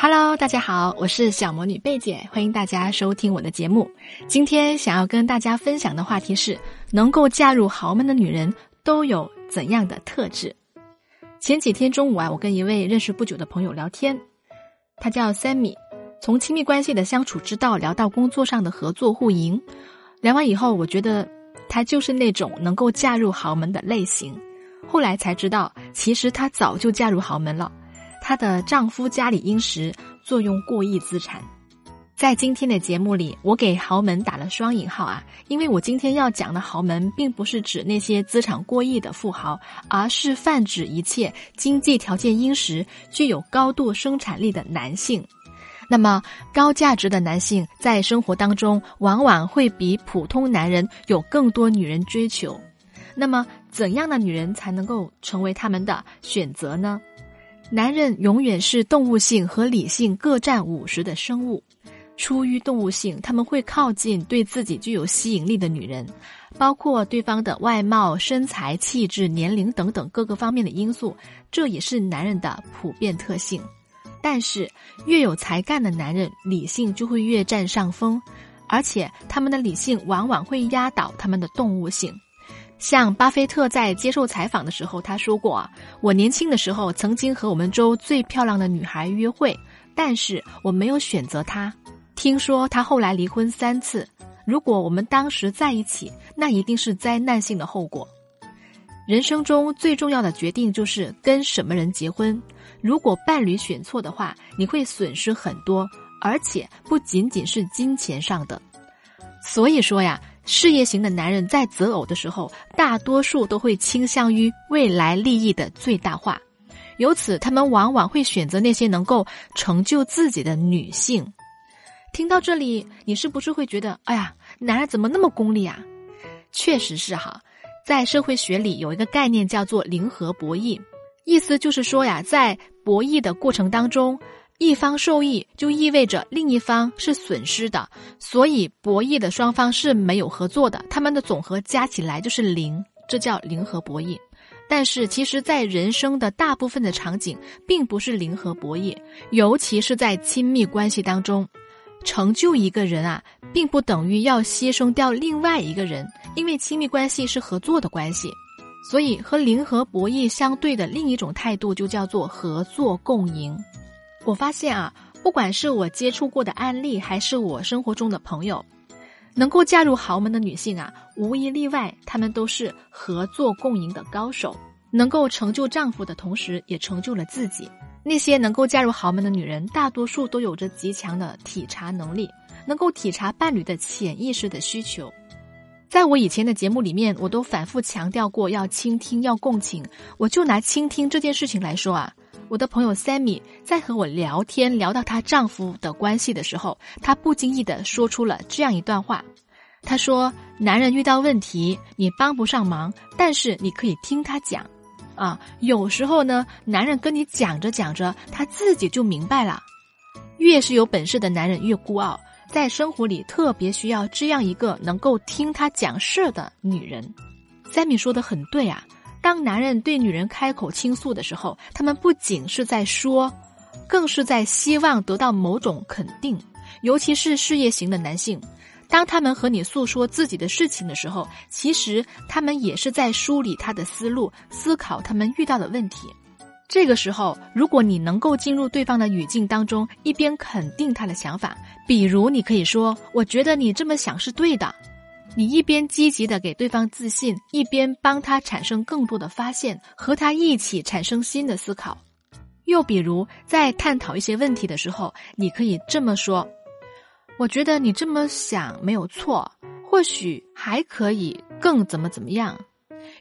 Hello，大家好，我是小魔女贝姐，欢迎大家收听我的节目。今天想要跟大家分享的话题是：能够嫁入豪门的女人都有怎样的特质？前几天中午啊，我跟一位认识不久的朋友聊天，他叫 Sammy，从亲密关系的相处之道聊到工作上的合作互赢。聊完以后，我觉得他就是那种能够嫁入豪门的类型。后来才知道，其实她早就嫁入豪门了。她的丈夫家里殷实，坐拥过亿资产。在今天的节目里，我给豪门打了双引号啊，因为我今天要讲的豪门，并不是指那些资产过亿的富豪，而是泛指一切经济条件殷实、具有高度生产力的男性。那么，高价值的男性在生活当中，往往会比普通男人有更多女人追求。那么，怎样的女人才能够成为他们的选择呢？男人永远是动物性和理性各占五十的生物。出于动物性，他们会靠近对自己具有吸引力的女人，包括对方的外貌、身材、气质、年龄等等各个方面的因素。这也是男人的普遍特性。但是，越有才干的男人，理性就会越占上风，而且他们的理性往往会压倒他们的动物性。像巴菲特在接受采访的时候，他说过啊：“我年轻的时候曾经和我们州最漂亮的女孩约会，但是我没有选择她。听说她后来离婚三次。如果我们当时在一起，那一定是灾难性的后果。人生中最重要的决定就是跟什么人结婚。如果伴侣选错的话，你会损失很多，而且不仅仅是金钱上的。所以说呀。”事业型的男人在择偶的时候，大多数都会倾向于未来利益的最大化，由此他们往往会选择那些能够成就自己的女性。听到这里，你是不是会觉得，哎呀，男人怎么那么功利啊？确实是哈，在社会学里有一个概念叫做零和博弈，意思就是说呀，在博弈的过程当中。一方受益就意味着另一方是损失的，所以博弈的双方是没有合作的，他们的总和加起来就是零，这叫零和博弈。但是其实，在人生的大部分的场景，并不是零和博弈，尤其是在亲密关系当中，成就一个人啊，并不等于要牺牲掉另外一个人，因为亲密关系是合作的关系，所以和零和博弈相对的另一种态度就叫做合作共赢。我发现啊，不管是我接触过的案例，还是我生活中的朋友，能够嫁入豪门的女性啊，无一例外，她们都是合作共赢的高手，能够成就丈夫的同时，也成就了自己。那些能够嫁入豪门的女人，大多数都有着极强的体察能力，能够体察伴侣的潜意识的需求。在我以前的节目里面，我都反复强调过要倾听，要共情。我就拿倾听这件事情来说啊。我的朋友 Sammy 在和我聊天聊到她丈夫的关系的时候，她不经意的说出了这样一段话。她说：“男人遇到问题，你帮不上忙，但是你可以听他讲。啊，有时候呢，男人跟你讲着讲着，他自己就明白了。越是有本事的男人越孤傲，在生活里特别需要这样一个能够听他讲事的女人。”Sammy 说的很对啊。当男人对女人开口倾诉的时候，他们不仅是在说，更是在希望得到某种肯定。尤其是事业型的男性，当他们和你诉说自己的事情的时候，其实他们也是在梳理他的思路，思考他们遇到的问题。这个时候，如果你能够进入对方的语境当中，一边肯定他的想法，比如你可以说：“我觉得你这么想是对的。”你一边积极的给对方自信，一边帮他产生更多的发现，和他一起产生新的思考。又比如，在探讨一些问题的时候，你可以这么说：“我觉得你这么想没有错，或许还可以更怎么怎么样。”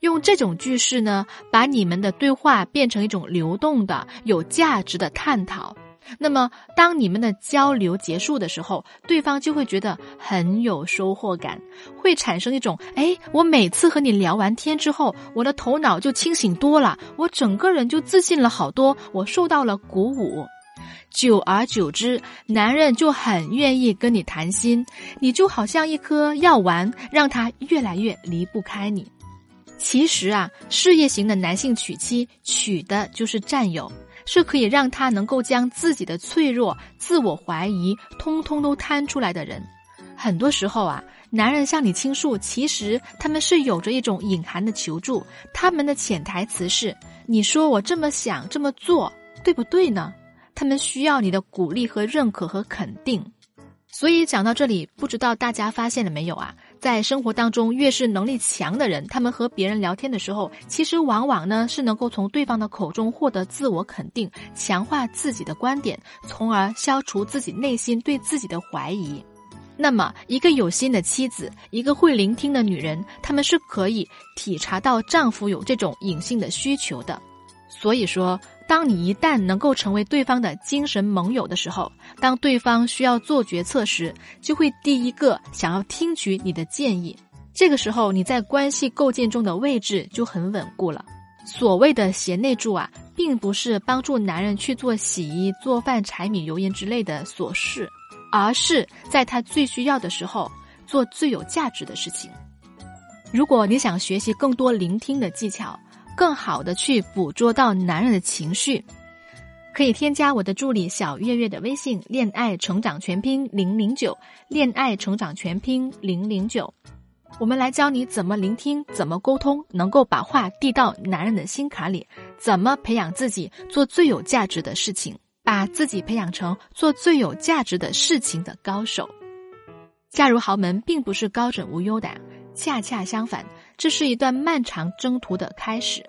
用这种句式呢，把你们的对话变成一种流动的、有价值的探讨。那么，当你们的交流结束的时候，对方就会觉得很有收获感，会产生一种“哎，我每次和你聊完天之后，我的头脑就清醒多了，我整个人就自信了好多，我受到了鼓舞。”久而久之，男人就很愿意跟你谈心，你就好像一颗药丸，让他越来越离不开你。其实啊，事业型的男性娶妻娶的就是占有。是可以让他能够将自己的脆弱、自我怀疑通通都摊出来的人。很多时候啊，男人向你倾诉，其实他们是有着一种隐含的求助，他们的潜台词是：你说我这么想这么做，对不对呢？他们需要你的鼓励和认可和肯定。所以讲到这里，不知道大家发现了没有啊？在生活当中，越是能力强的人，他们和别人聊天的时候，其实往往呢是能够从对方的口中获得自我肯定，强化自己的观点，从而消除自己内心对自己的怀疑。那么，一个有心的妻子，一个会聆听的女人，他们是可以体察到丈夫有这种隐性的需求的。所以说。当你一旦能够成为对方的精神盟友的时候，当对方需要做决策时，就会第一个想要听取你的建议。这个时候，你在关系构建中的位置就很稳固了。所谓的贤内助啊，并不是帮助男人去做洗衣、做饭、柴米油盐之类的琐事，而是在他最需要的时候做最有价值的事情。如果你想学习更多聆听的技巧，更好的去捕捉到男人的情绪，可以添加我的助理小月月的微信“恋爱成长全拼零零九”，恋爱成长全拼零零九，我们来教你怎么聆听，怎么沟通，能够把话递到男人的心坎里，怎么培养自己做最有价值的事情，把自己培养成做最有价值的事情的高手。嫁入豪门并不是高枕无忧的，恰恰相反。这是一段漫长征途的开始。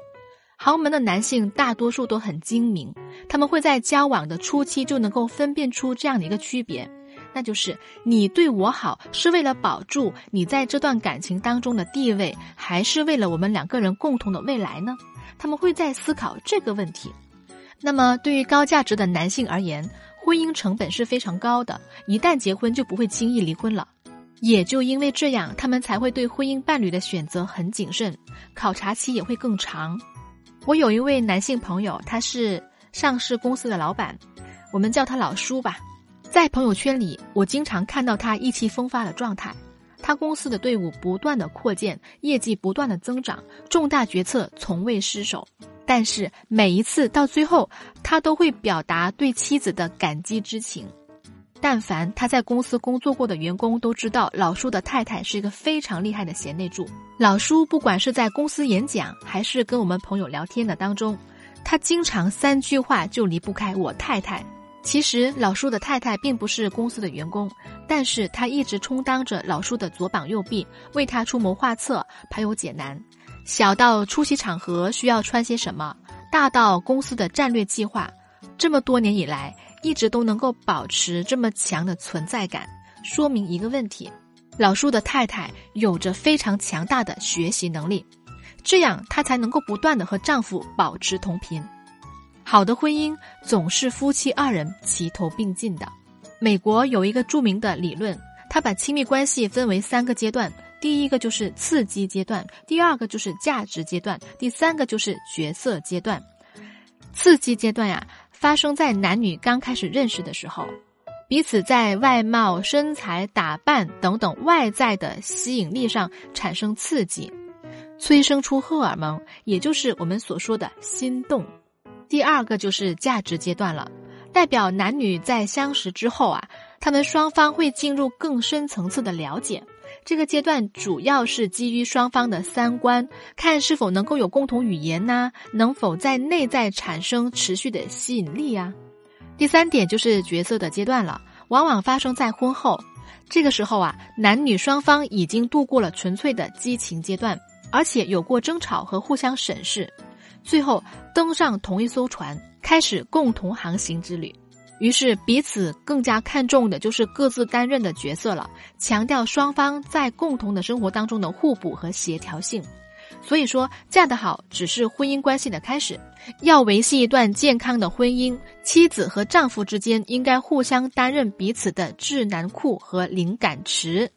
豪门的男性大多数都很精明，他们会在交往的初期就能够分辨出这样的一个区别，那就是你对我好是为了保住你在这段感情当中的地位，还是为了我们两个人共同的未来呢？他们会在思考这个问题。那么，对于高价值的男性而言，婚姻成本是非常高的，一旦结婚就不会轻易离婚了。也就因为这样，他们才会对婚姻伴侣的选择很谨慎，考察期也会更长。我有一位男性朋友，他是上市公司的老板，我们叫他老叔吧。在朋友圈里，我经常看到他意气风发的状态。他公司的队伍不断的扩建，业绩不断的增长，重大决策从未失手。但是每一次到最后，他都会表达对妻子的感激之情。但凡他在公司工作过的员工都知道，老叔的太太是一个非常厉害的贤内助。老叔不管是在公司演讲，还是跟我们朋友聊天的当中，他经常三句话就离不开我太太。其实老叔的太太并不是公司的员工，但是他一直充当着老叔的左膀右臂，为他出谋划策，排忧解难。小到出席场合需要穿些什么，大到公司的战略计划，这么多年以来。一直都能够保持这么强的存在感，说明一个问题：老叔的太太有着非常强大的学习能力，这样她才能够不断的和丈夫保持同频。好的婚姻总是夫妻二人齐头并进的。美国有一个著名的理论，他把亲密关系分为三个阶段：第一个就是刺激阶段，第二个就是价值阶段，第三个就是角色阶段。刺激阶段呀。发生在男女刚开始认识的时候，彼此在外貌、身材、打扮等等外在的吸引力上产生刺激，催生出荷尔蒙，也就是我们所说的心动。第二个就是价值阶段了，代表男女在相识之后啊，他们双方会进入更深层次的了解。这个阶段主要是基于双方的三观，看是否能够有共同语言呐，能否在内在产生持续的吸引力呀。第三点就是角色的阶段了，往往发生在婚后。这个时候啊，男女双方已经度过了纯粹的激情阶段，而且有过争吵和互相审视，最后登上同一艘船，开始共同航行之旅。于是彼此更加看重的就是各自担任的角色了，强调双方在共同的生活当中的互补和协调性。所以说，嫁得好只是婚姻关系的开始。要维系一段健康的婚姻，妻子和丈夫之间应该互相担任彼此的智囊库和灵感池。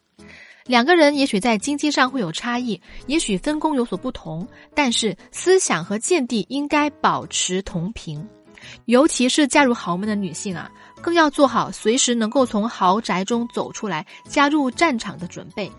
两个人也许在经济上会有差异，也许分工有所不同，但是思想和见地应该保持同频。尤其是嫁入豪门的女性啊，更要做好随时能够从豪宅中走出来、加入战场的准备。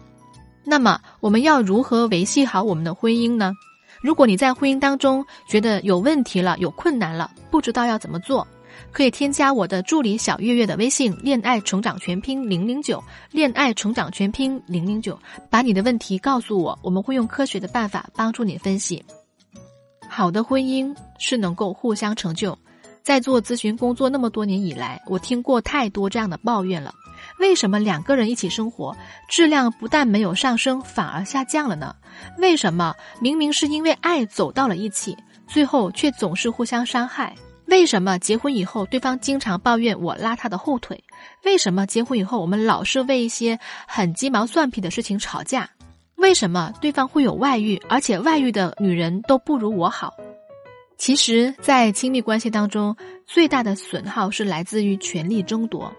那么，我们要如何维系好我们的婚姻呢？如果你在婚姻当中觉得有问题了、有困难了，不知道要怎么做，可以添加我的助理小月月的微信“恋爱成长全拼零零九”，恋爱成长全拼零零九，把你的问题告诉我，我们会用科学的办法帮助你分析。好的婚姻是能够互相成就。在做咨询工作那么多年以来，我听过太多这样的抱怨了。为什么两个人一起生活，质量不但没有上升，反而下降了呢？为什么明明是因为爱走到了一起，最后却总是互相伤害？为什么结婚以后对方经常抱怨我拉他的后腿？为什么结婚以后我们老是为一些很鸡毛蒜皮的事情吵架？为什么对方会有外遇，而且外遇的女人都不如我好？其实，在亲密关系当中，最大的损耗是来自于权力争夺。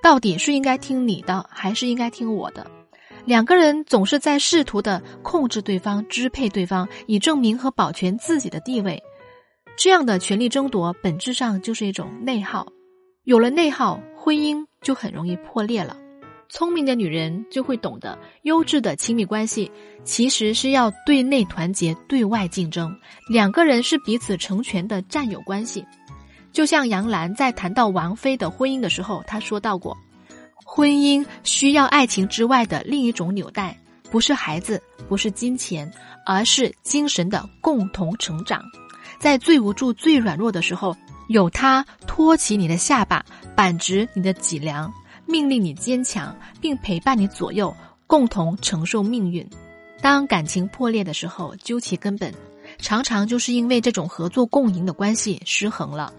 到底是应该听你的，还是应该听我的？两个人总是在试图的控制对方、支配对方，以证明和保全自己的地位。这样的权力争夺，本质上就是一种内耗。有了内耗，婚姻就很容易破裂了。聪明的女人就会懂得，优质的亲密关系其实是要对内团结、对外竞争。两个人是彼此成全的战友关系。就像杨澜在谈到王菲的婚姻的时候，她说到过：“婚姻需要爱情之外的另一种纽带，不是孩子，不是金钱，而是精神的共同成长。在最无助、最软弱的时候，有他托起你的下巴，板直你的脊梁。”命令你坚强，并陪伴你左右，共同承受命运。当感情破裂的时候，究其根本，常常就是因为这种合作共赢的关系失衡了。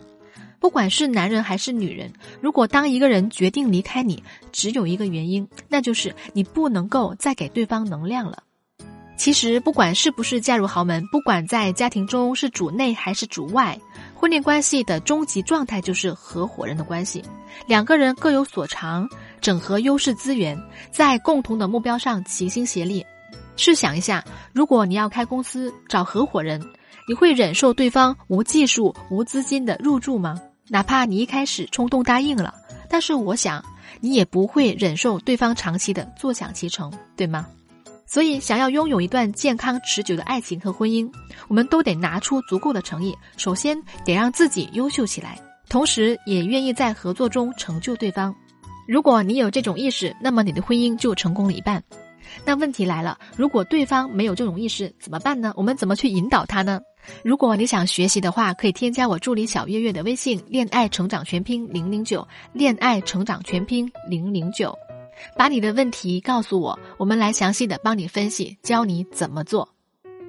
不管是男人还是女人，如果当一个人决定离开你，只有一个原因，那就是你不能够再给对方能量了。其实，不管是不是嫁入豪门，不管在家庭中是主内还是主外。婚恋关系的终极状态就是合伙人的关系，两个人各有所长，整合优势资源，在共同的目标上齐心协力。试想一下，如果你要开公司找合伙人，你会忍受对方无技术、无资金的入驻吗？哪怕你一开始冲动答应了，但是我想你也不会忍受对方长期的坐享其成，对吗？所以，想要拥有一段健康持久的爱情和婚姻，我们都得拿出足够的诚意。首先，得让自己优秀起来，同时也愿意在合作中成就对方。如果你有这种意识，那么你的婚姻就成功了一半。那问题来了，如果对方没有这种意识，怎么办呢？我们怎么去引导他呢？如果你想学习的话，可以添加我助理小月月的微信“恋爱成长全拼零零九”，恋爱成长全拼零零九。把你的问题告诉我，我们来详细的帮你分析，教你怎么做。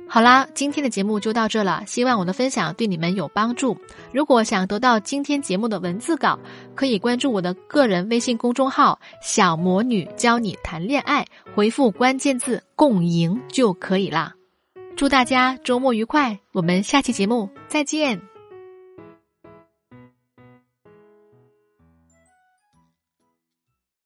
好啦，今天的节目就到这了，希望我的分享对你们有帮助。如果想得到今天节目的文字稿，可以关注我的个人微信公众号“小魔女教你谈恋爱”，回复关键字“共赢”就可以啦。祝大家周末愉快，我们下期节目再见。